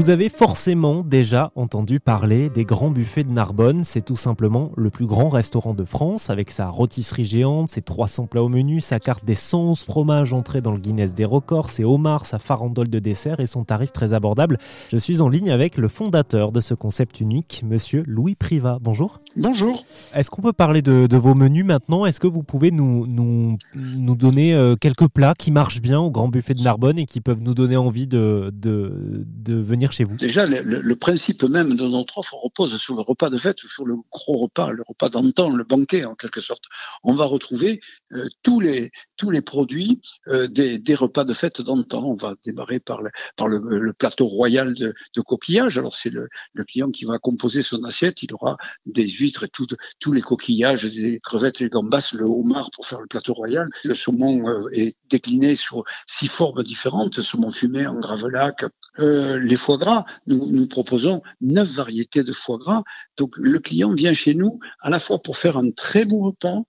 Vous avez forcément déjà entendu parler des grands buffets de Narbonne. C'est tout simplement le plus grand restaurant de France avec sa rôtisserie géante, ses 300 plats au menu, sa carte des 111 fromages entrés dans le Guinness des records, ses homards, sa farandole de dessert et son tarif très abordable. Je suis en ligne avec le fondateur de ce concept unique, monsieur Louis Privat. Bonjour. Bonjour. Est-ce qu'on peut parler de, vos menus maintenant? Est-ce que vous pouvez nous, nous, nous donner euh, quelques plats qui marchent bien au grand buffet de Narbonne et qui peuvent nous donner envie de, de, de venir Déjà, le, principe même de notre offre repose sur le repas de fête, sur le gros repas, le repas d'antan, le banquet en quelque sorte. On va retrouver euh, tous, les, tous les produits euh, des, repas de fête d'antan. On va démarrer par le, plateau royal de, coquillages. Alors c'est le, le, client qui va composer son assiette. Il aura des huîtres et tout, tous les coquillages, des crevettes, les gambas, le homard pour faire le plateau royal. Le saumon euh, est décliné sur six formes différentes, saumon fumé en gravelac, les foie nous, proposons neuf variétés de foie gras. Donc le client vient chez nous à la fois pour faire un très bon repas,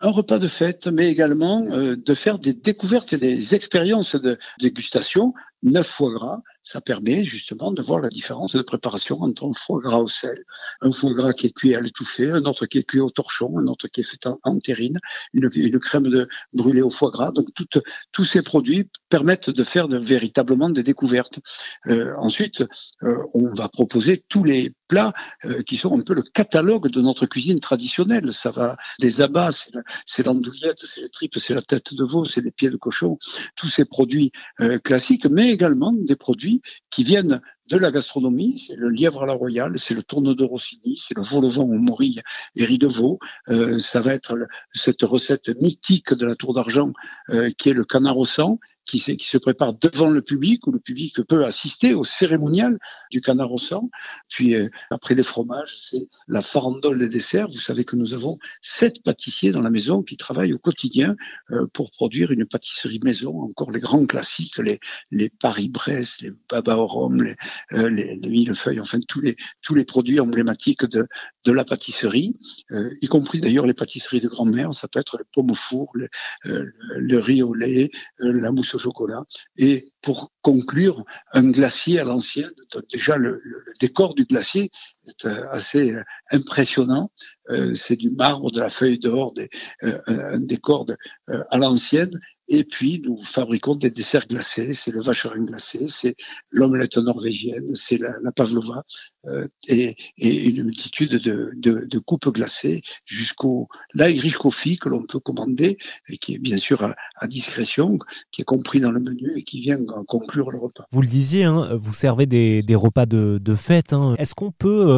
un repas de fête, mais également euh, de faire des découvertes et des expériences de dégustation neuf foie gras, ça permet justement de voir la différence de préparation entre un foie gras au sel, un foie gras qui est cuit à l'étouffée, un autre qui est cuit au torchon, un autre qui est fait en, terrine, une, crème de brûlée au foie gras. Donc tous ces produits permettent de faire véritablement des découvertes. Euh, ensuite, euh, on va proposer tous les plats euh, qui sont un peu le catalogue de notre cuisine traditionnelle. Ça va des abats, c'est l'andouillette, c'est les tripes, c'est la tête de veau, c'est les pieds de cochon, tous ces produits classiques, mais également des produits qui viennent de la gastronomie, c'est le lièvre à la royale, c'est le tourne de Rossini, c'est le vol au morille et riz de veau, euh, ça va être cette recette mythique de la tour d'argent euh, qui est le canard au sang, qui, se prépare devant le public, où le public peut assister au cérémonial du canard au sang. Puis euh, après les fromages, c'est la farandole des desserts. Vous savez que nous avons sept pâtissiers dans la maison qui travaillent au quotidien euh, pour produire une pâtisserie maison. Encore les grands classiques, les, les Paris-Brest, les Baba au rhum, les, euh, les, les millefeuilles, enfin tous les, tous les produits emblématiques de, de la pâtisserie, y compris d'ailleurs les pâtisseries de grand-mère. Ça peut être les pommes au four, le, le riz au lait, la mousse chocolat. Et pour conclure, un glacier à l'ancienne. Déjà, le, décor du glacier est euh, assez euh, impressionnant. Euh, c'est du marbre, de la feuille d'or, un décor à l'ancienne. Et puis, nous fabriquons des desserts glacés. C'est le vacherin glacé, c'est l'omelette norvégienne, c'est la, pavlova et, une multitude de, de, coupes glacées jusqu'au l'Irish coffee que l'on peut commander et qui est bien sûr à, discrétion, qui est compris dans le menu et qui vient conclure le repas. Vous le disiez, hein, vous servez des, repas de, fête. Hein. Est-ce qu'on peut euh, euh,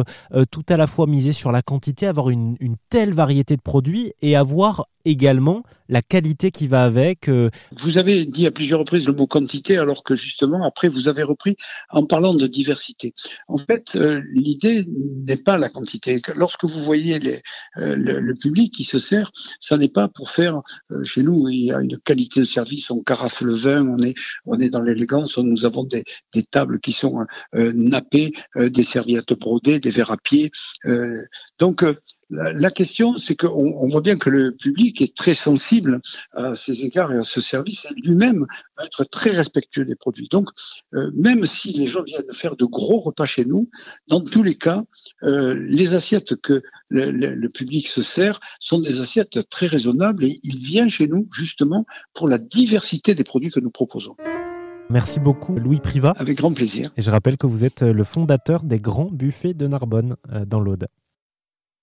tout à la fois miser sur la quantité, avoir une, telle variété de produits et avoir également la qualité qui va avec euh? Vous avez dit à plusieurs reprises le mot quantité, alors que justement, après, vous avez repris en parlant de diversité. En fait, l'idée n'est pas la quantité. Lorsque vous voyez les, le, public qui se sert, ça n'est pas pour faire, chez nous, il y a une qualité de service, on carafe le vin, on est, on est dans l'élégance, nous avons des, des tables qui sont euh, nappées, euh, des serviettes brodées, des verres à pied. Euh, donc, la question, c'est qu'on on voit bien que le public est très sensible à ces égards et à ce service, et lui-même va être très respectueux des produits. Donc, même si les gens viennent faire de gros repas chez nous, dans tous les cas, les assiettes que le, le, public se sert sont des assiettes très raisonnables et il vient chez nous justement pour la diversité des produits que nous proposons. Merci beaucoup, Louis Privat. Avec grand plaisir. Et je rappelle que vous êtes le fondateur des Grands Buffets de Narbonne, euh, dans l'Aude.